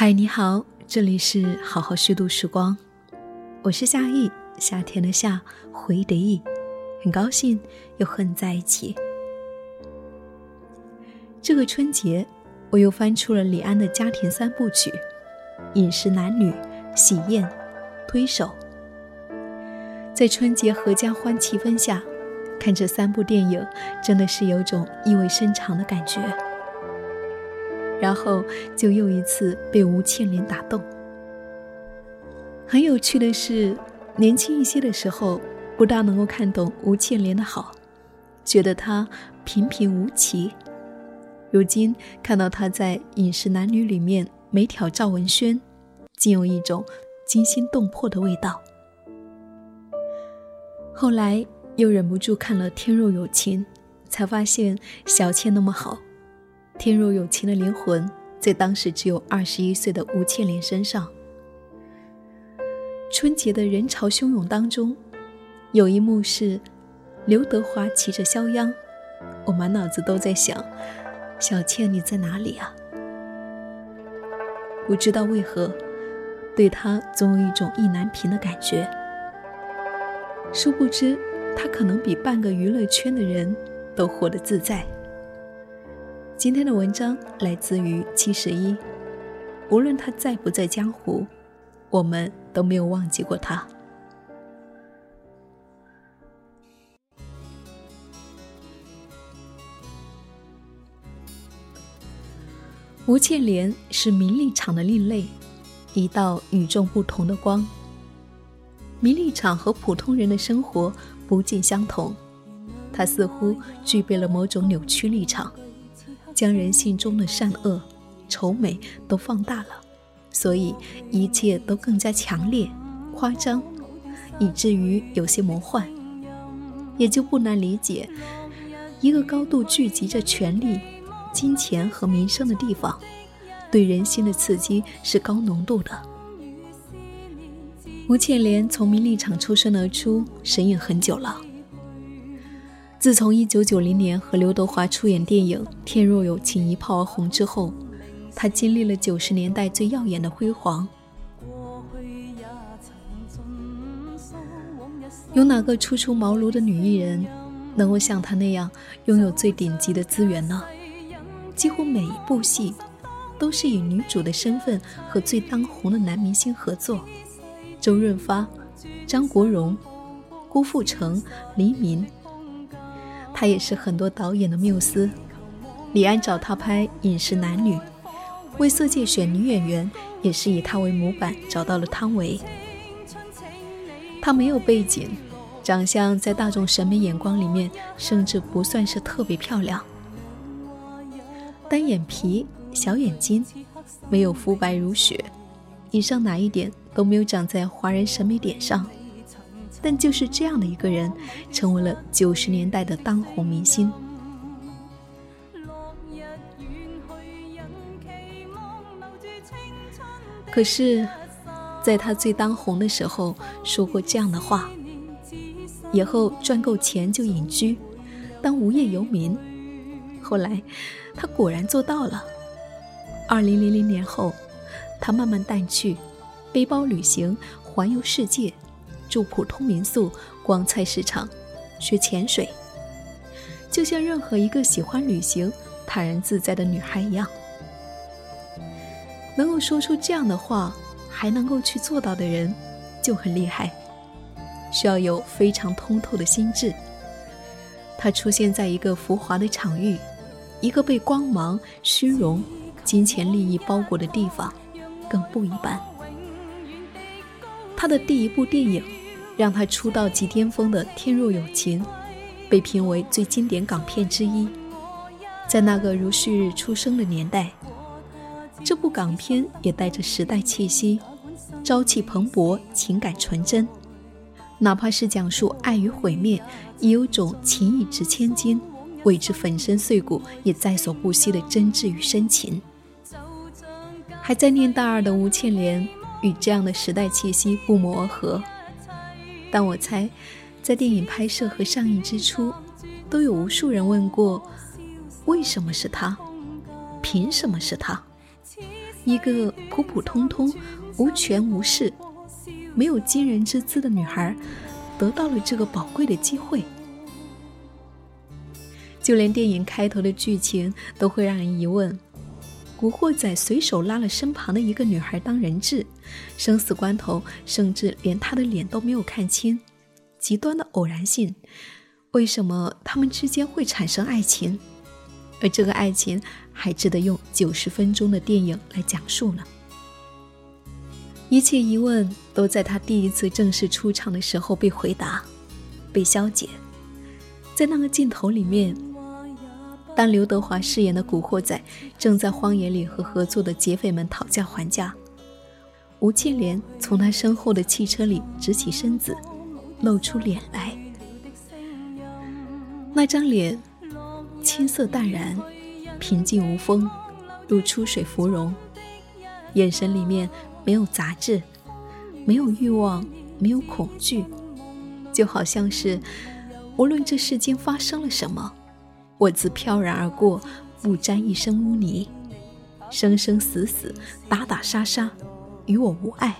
嗨，你好，这里是好好虚度时光，我是夏意，夏天的夏，回忆的忆，很高兴又和你在一起。这个春节，我又翻出了李安的家庭三部曲：饮食男女、喜宴、推手。在春节合家欢气氛下，看这三部电影，真的是有种意味深长的感觉。然后就又一次被吴倩莲打动。很有趣的是，年轻一些的时候不大能够看懂吴倩莲的好，觉得她平平无奇。如今看到她在《饮食男女》里面每挑赵文轩，竟有一种惊心动魄的味道。后来又忍不住看了《天若有情》，才发现小倩那么好。天若有情的灵魂，在当时只有二十一岁的吴倩莲身上。春节的人潮汹涌当中，有一幕是刘德华骑着肖央，我满脑子都在想：小倩你在哪里啊？不知道为何，对他总有一种意难平的感觉。殊不知，他可能比半个娱乐圈的人都活得自在。今天的文章来自于七十一。无论他在不在江湖，我们都没有忘记过他。吴倩莲是名利场的另类，一道与众不同的光。名利场和普通人的生活不尽相同，他似乎具备了某种扭曲立场。将人性中的善恶、丑美都放大了，所以一切都更加强烈、夸张，以至于有些魔幻。也就不难理解，一个高度聚集着权力、金钱和名声的地方，对人心的刺激是高浓度的。吴倩莲从名利场出身而出，神隐很久了。自从1990年和刘德华出演电影《天若有情》一炮而红之后，他经历了90年代最耀眼的辉煌。有哪个初出茅庐的女艺人能够像她那样拥有最顶级的资源呢？几乎每一部戏都是以女主的身份和最当红的男明星合作：周润发、张国荣、郭富城、黎明。他也是很多导演的缪斯。李安找他拍《饮食男女》，为《色戒》选女演员，也是以他为模板找到了汤唯。她没有背景，长相在大众审美眼光里面甚至不算是特别漂亮，单眼皮、小眼睛，没有肤白如雪，以上哪一点都没有长在华人审美点上。但就是这样的一个人，成为了九十年代的当红明星。可是，在他最当红的时候，说过这样的话：以后赚够钱就隐居，当无业游民。后来，他果然做到了。二零零零年后，他慢慢淡去，背包旅行，环游世界。住普通民宿，逛菜市场，学潜水，就像任何一个喜欢旅行、坦然自在的女孩一样。能够说出这样的话，还能够去做到的人，就很厉害，需要有非常通透的心智。他出现在一个浮华的场域，一个被光芒、虚荣、金钱利益包裹的地方，更不一般。他的第一部电影。让他出道即巅峰的《天若有情》，被评为最经典港片之一。在那个如旭日出生的年代，这部港片也带着时代气息，朝气蓬勃，情感纯真。哪怕是讲述爱与毁灭，也有种情义值千金，为之粉身碎骨也在所不惜的真挚与深情。还在念大二的吴倩莲，与这样的时代气息不谋而合。但我猜，在电影拍摄和上映之初，都有无数人问过：为什么是他？凭什么是他？一个普普通通、无权无势、没有惊人之姿的女孩，得到了这个宝贵的机会。就连电影开头的剧情都会让人疑问：古惑仔随手拉了身旁的一个女孩当人质，生死关头甚至连她的脸都没有看清，极端的偶然性，为什么他们之间会产生爱情？而这个爱情还值得用九十分钟的电影来讲述呢？一切疑问都在他第一次正式出场的时候被回答，被消解。在那个镜头里面。当刘德华饰演的古惑仔正在荒野里和合作的劫匪们讨价还价，吴倩莲从他身后的汽车里直起身子，露出脸来。那张脸青涩淡然，平静无风，如出水芙蓉，眼神里面没有杂质，没有欲望，没有恐惧，就好像是无论这世间发生了什么。我自飘然而过，不沾一身污泥，生生死死，打打杀杀，与我无碍。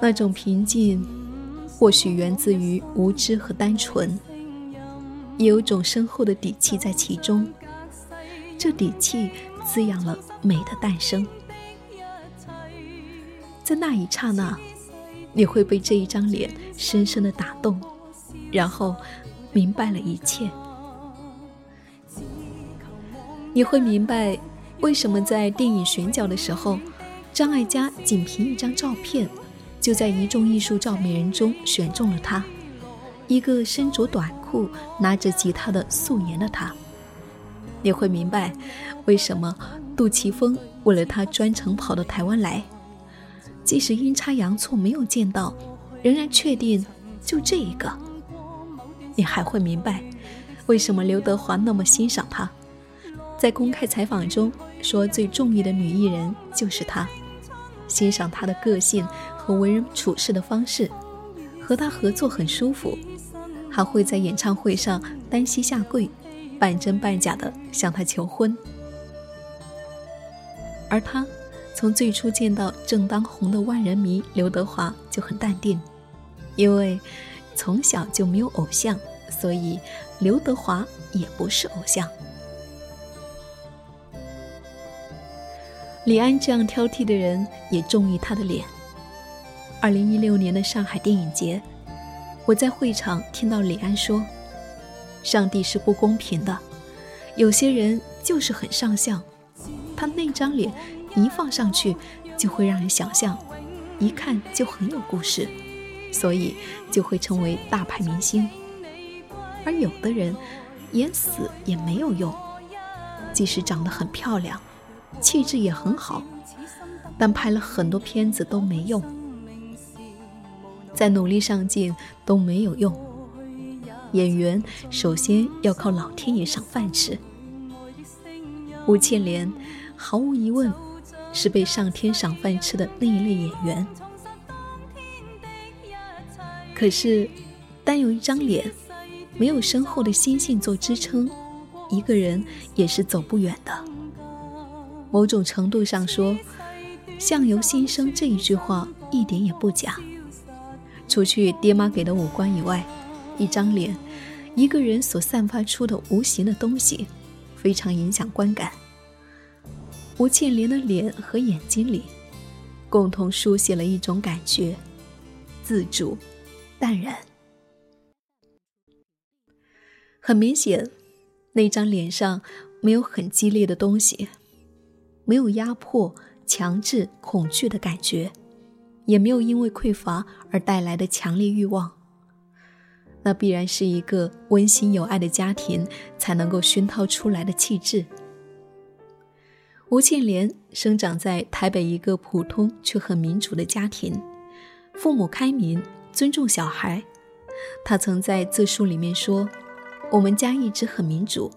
那种平静，或许源自于无知和单纯，也有种深厚的底气在其中。这底气滋养了美的诞生。在那一刹那，你会被这一张脸深深的打动，然后明白了一切。你会明白，为什么在电影选角的时候，张艾嘉仅凭一张照片，就在一众艺术照美人中选中了她，一个身着短裤、拿着吉他的素颜的她。你会明白，为什么杜琪峰为了她专程跑到台湾来，即使阴差阳错没有见到，仍然确定就这一个。你还会明白，为什么刘德华那么欣赏他。在公开采访中说，最中意的女艺人就是她，欣赏她的个性和为人处事的方式，和她合作很舒服，还会在演唱会上单膝下跪，半真半假的向她求婚。而他从最初见到正当红的万人迷刘德华就很淡定，因为从小就没有偶像，所以刘德华也不是偶像。李安这样挑剔的人也中意他的脸。二零一六年的上海电影节，我在会场听到李安说：“上帝是不公平的，有些人就是很上相，他那张脸一放上去就会让人想象，一看就很有故事，所以就会成为大牌明星。而有的人演死也没有用，即使长得很漂亮。”气质也很好，但拍了很多片子都没用，再努力上镜都没有用。演员首先要靠老天爷赏饭吃。吴倩莲毫无疑问是被上天赏饭吃的那一类演员，可是单有一张脸，没有深厚的心性做支撑，一个人也是走不远的。某种程度上说，“相由心生”这一句话一点也不假。除去爹妈给的五官以外，一张脸，一个人所散发出的无形的东西，非常影响观感。吴倩莲的脸和眼睛里，共同书写了一种感觉：自主、淡然。很明显，那张脸上没有很激烈的东西。没有压迫、强制、恐惧的感觉，也没有因为匮乏而带来的强烈欲望。那必然是一个温馨有爱的家庭才能够熏陶出来的气质。吴倩莲生长在台北一个普通却很民主的家庭，父母开明，尊重小孩。她曾在自述里面说：“我们家一直很民主，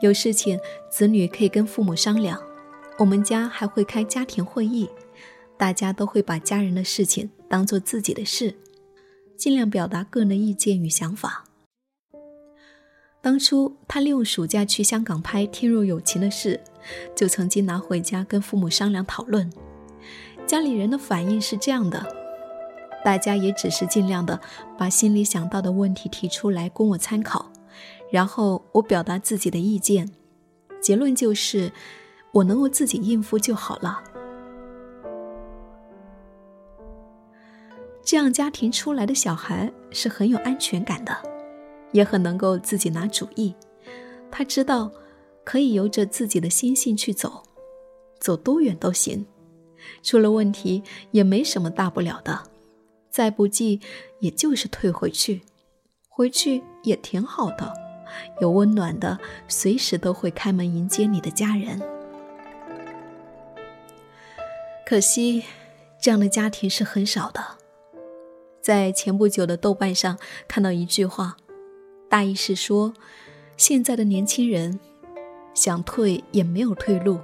有事情子女可以跟父母商量。”我们家还会开家庭会议，大家都会把家人的事情当做自己的事，尽量表达个人意见与想法。当初他利用暑假去香港拍《天若有情》的事，就曾经拿回家跟父母商量讨论。家里人的反应是这样的，大家也只是尽量的把心里想到的问题提出来供我参考，然后我表达自己的意见，结论就是我能够自己应付就好了。这样家庭出来的小孩是很有安全感的，也很能够自己拿主意。他知道可以由着自己的心性去走，走多远都行。出了问题也没什么大不了的，再不济也就是退回去，回去也挺好的，有温暖的，随时都会开门迎接你的家人。可惜，这样的家庭是很少的。在前不久的豆瓣上看到一句话，大意是说，现在的年轻人想退也没有退路，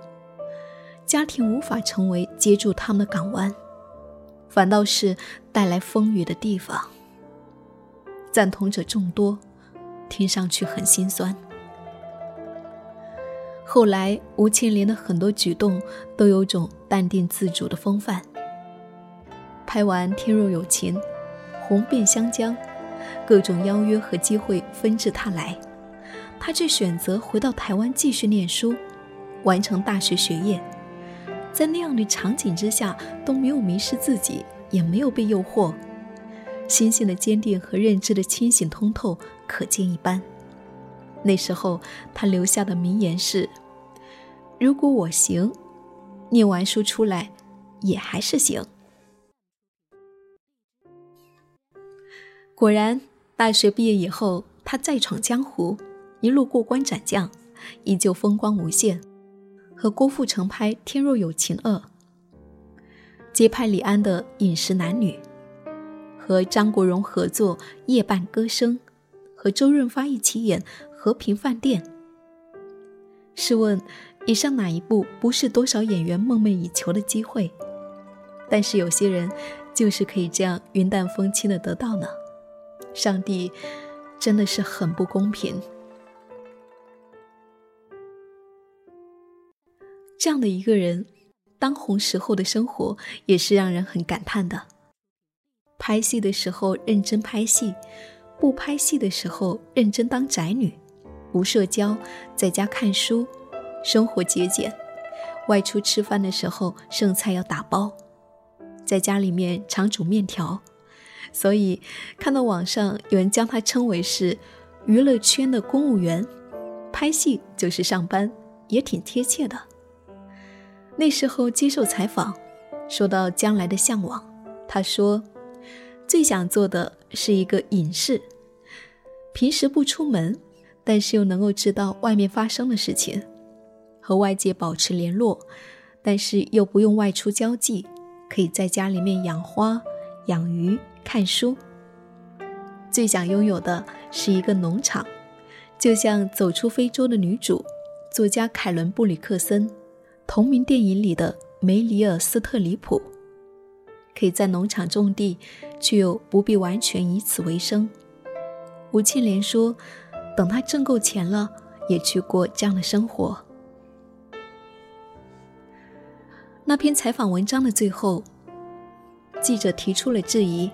家庭无法成为接住他们的港湾，反倒是带来风雨的地方。赞同者众多，听上去很心酸。后来吴倩莲的很多举动都有种淡定自主的风范。拍完《天若有情》。红遍湘江，各种邀约和机会纷至沓来，他却选择回到台湾继续念书，完成大学学业。在那样的场景之下，都没有迷失自己，也没有被诱惑，心性的坚定和认知的清醒通透，可见一斑。那时候他留下的名言是：“如果我行，念完书出来，也还是行。”果然，大学毕业以后，他再闯江湖，一路过关斩将，依旧风光无限。和郭富城拍《天若有情二》，接拍李安的《饮食男女》，和张国荣合作《夜半歌声》，和周润发一起演《和平饭店》。试问，以上哪一部不是多少演员梦寐以求的机会？但是有些人，就是可以这样云淡风轻的得到呢？上帝真的是很不公平。这样的一个人，当红时候的生活也是让人很感叹的。拍戏的时候认真拍戏，不拍戏的时候认真当宅女，不社交，在家看书，生活节俭。外出吃饭的时候剩菜要打包，在家里面常煮面条。所以，看到网上有人将他称为是娱乐圈的公务员，拍戏就是上班，也挺贴切的。那时候接受采访，说到将来的向往，他说最想做的是一个隐士，平时不出门，但是又能够知道外面发生的事情，和外界保持联络，但是又不用外出交际，可以在家里面养花、养鱼。看书，最想拥有的是一个农场，就像《走出非洲的女主》作家凯伦·布里克森同名电影里的梅里尔·斯特里普，可以在农场种地，却又不必完全以此为生。吴庆莲说：“等他挣够钱了，也去过这样的生活。”那篇采访文章的最后，记者提出了质疑。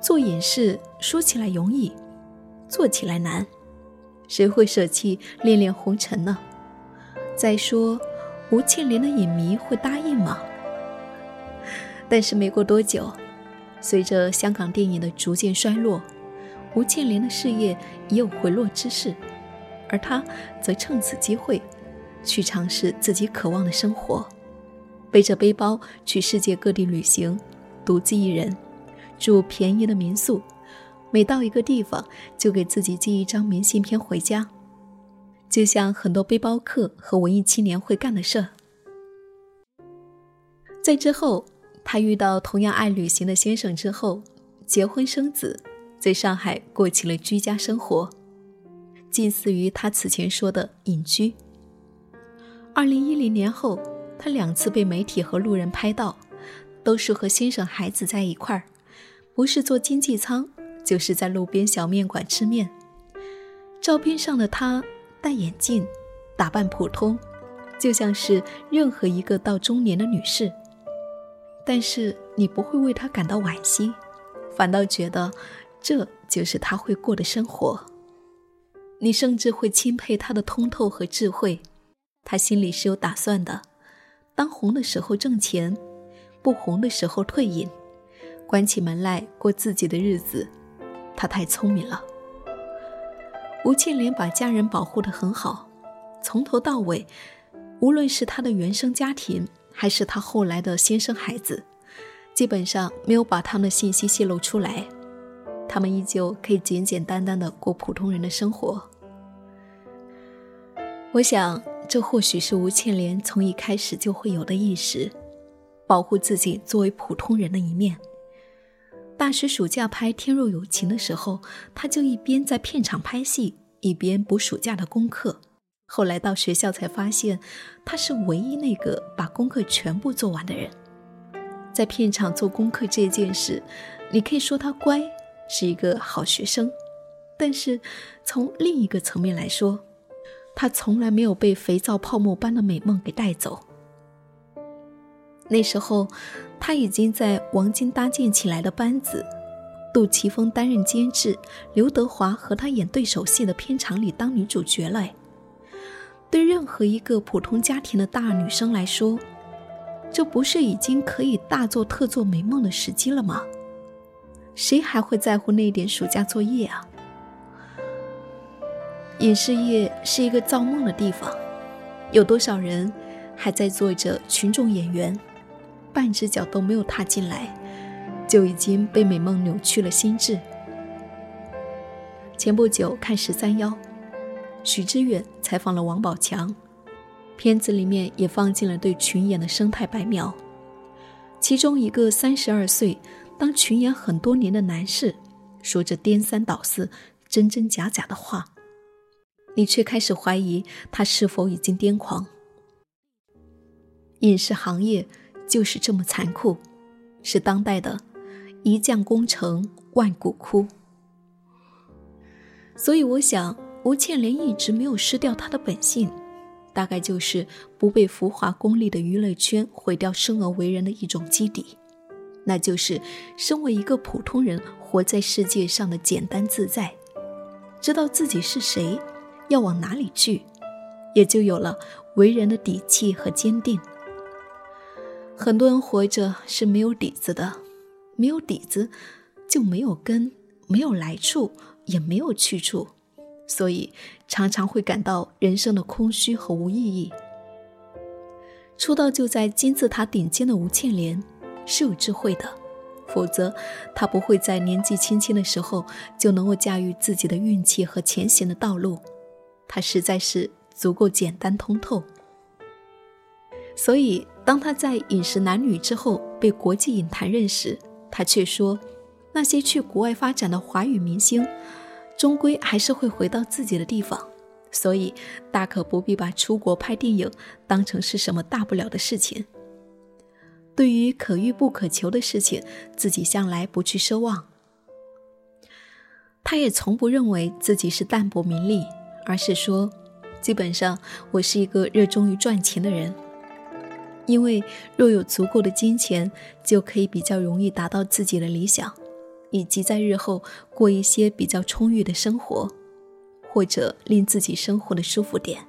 做隐士说起来容易，做起来难，谁会舍弃恋恋红尘呢？再说，吴倩莲的影迷会答应吗？但是没过多久，随着香港电影的逐渐衰落，吴倩莲的事业已有回落之势，而她则趁此机会，去尝试自己渴望的生活，背着背包去世界各地旅行，独自一人。住便宜的民宿，每到一个地方就给自己寄一张明信片回家，就像很多背包客和文艺青年会干的事。在之后，他遇到同样爱旅行的先生之后，结婚生子，在上海过起了居家生活，近似于他此前说的隐居。二零一零年后，他两次被媒体和路人拍到，都是和先生孩子在一块儿。不是坐经济舱，就是在路边小面馆吃面。照片上的他戴眼镜，打扮普通，就像是任何一个到中年的女士。但是你不会为他感到惋惜，反倒觉得这就是他会过的生活。你甚至会钦佩他的通透和智慧。他心里是有打算的，当红的时候挣钱，不红的时候退隐，关起门来过自己的日子。他太聪明了。吴倩莲把家人保护得很好，从头到尾，无论是她的原生家庭，还是她后来的先生孩子，基本上没有把他们的信息泄露出来，他们依旧可以简简单单的过普通人的生活。我想，这或许是吴倩莲从一开始就会有的意识，保护自己作为普通人的一面。大学暑假拍《天若有情》的时候，他就一边在片场拍戏，一边补暑假的功课。后来到学校才发现，他是唯一那个把功课全部做完的人。在片场做功课这件事，你可以说他乖，是一个好学生。但是从另一个层面来说，他从来没有被肥皂泡沫般的美梦给带走。那时候。他已经在王晶搭建起来的班子，杜琪峰担任监制，刘德华和他演对手戏的片场里当女主角了。对任何一个普通家庭的大女生来说，这不是已经可以大做特做美梦的时机了吗？谁还会在乎那点暑假作业啊？影视业是一个造梦的地方，有多少人还在做着群众演员？半只脚都没有踏进来，就已经被美梦扭曲了心智。前不久看十三幺，许知远采访了王宝强，片子里面也放进了对群演的生态白描。其中一个三十二岁当群演很多年的男士，说着颠三倒四、真真假假的话，你却开始怀疑他是否已经癫狂。影视行业。就是这么残酷，是当代的“一将功成万骨枯”。所以，我想吴倩莲一直没有失掉她的本性，大概就是不被浮华功利的娱乐圈毁掉生而为人的一种基底，那就是身为一个普通人活在世界上的简单自在，知道自己是谁，要往哪里去，也就有了为人的底气和坚定。很多人活着是没有底子的，没有底子就没有根，没有来处，也没有去处，所以常常会感到人生的空虚和无意义。出道就在金字塔顶尖的吴倩莲是有智慧的，否则他不会在年纪轻轻的时候就能够驾驭自己的运气和前行的道路。他实在是足够简单通透，所以。当他在《饮食男女》之后被国际影坛认识，他却说：“那些去国外发展的华语明星，终归还是会回到自己的地方，所以大可不必把出国拍电影当成是什么大不了的事情。对于可遇不可求的事情，自己向来不去奢望。他也从不认为自己是淡泊名利，而是说，基本上我是一个热衷于赚钱的人。”因为若有足够的金钱，就可以比较容易达到自己的理想，以及在日后过一些比较充裕的生活，或者令自己生活的舒服点。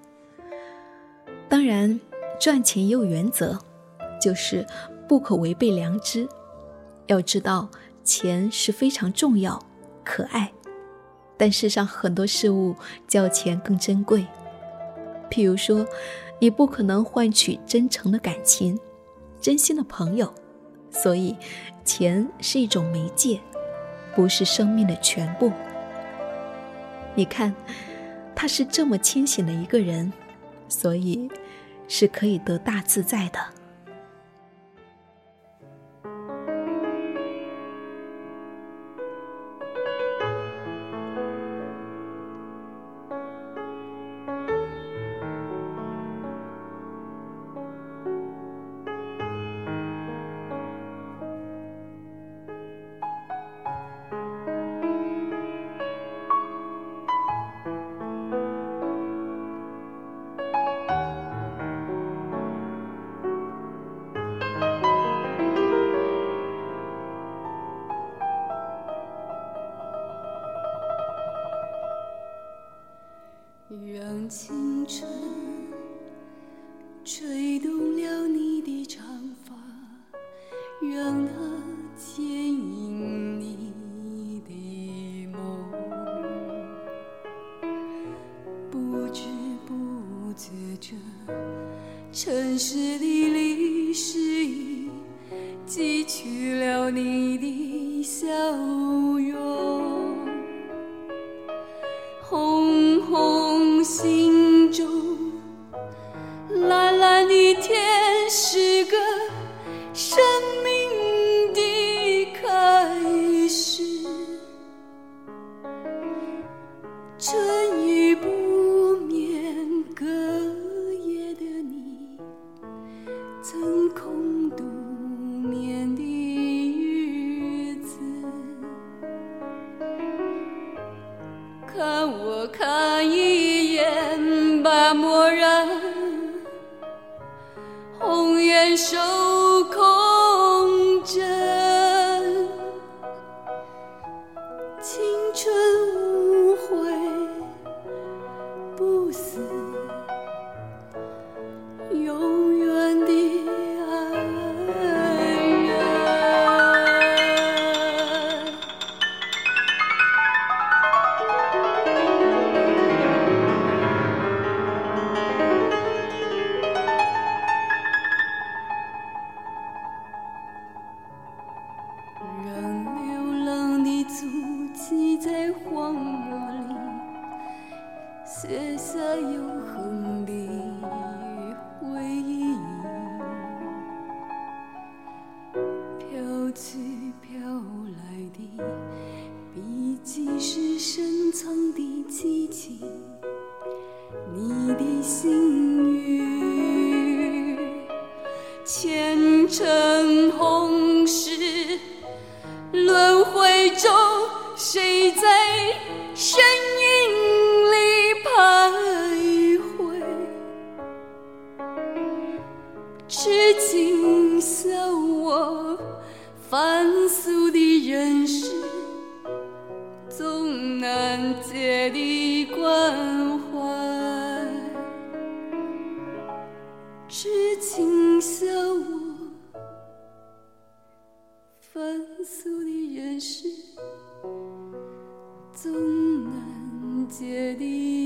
当然，赚钱也有原则，就是不可违背良知。要知道，钱是非常重要、可爱，但世上很多事物较钱更珍贵，譬如说。你不可能换取真诚的感情、真心的朋友，所以钱是一种媒介，不是生命的全部。你看，他是这么清醒的一个人，所以是可以得大自在的。让它牵引。痴情笑我凡俗的人世，总难解的关怀。痴情笑我凡俗的人世，总难解的。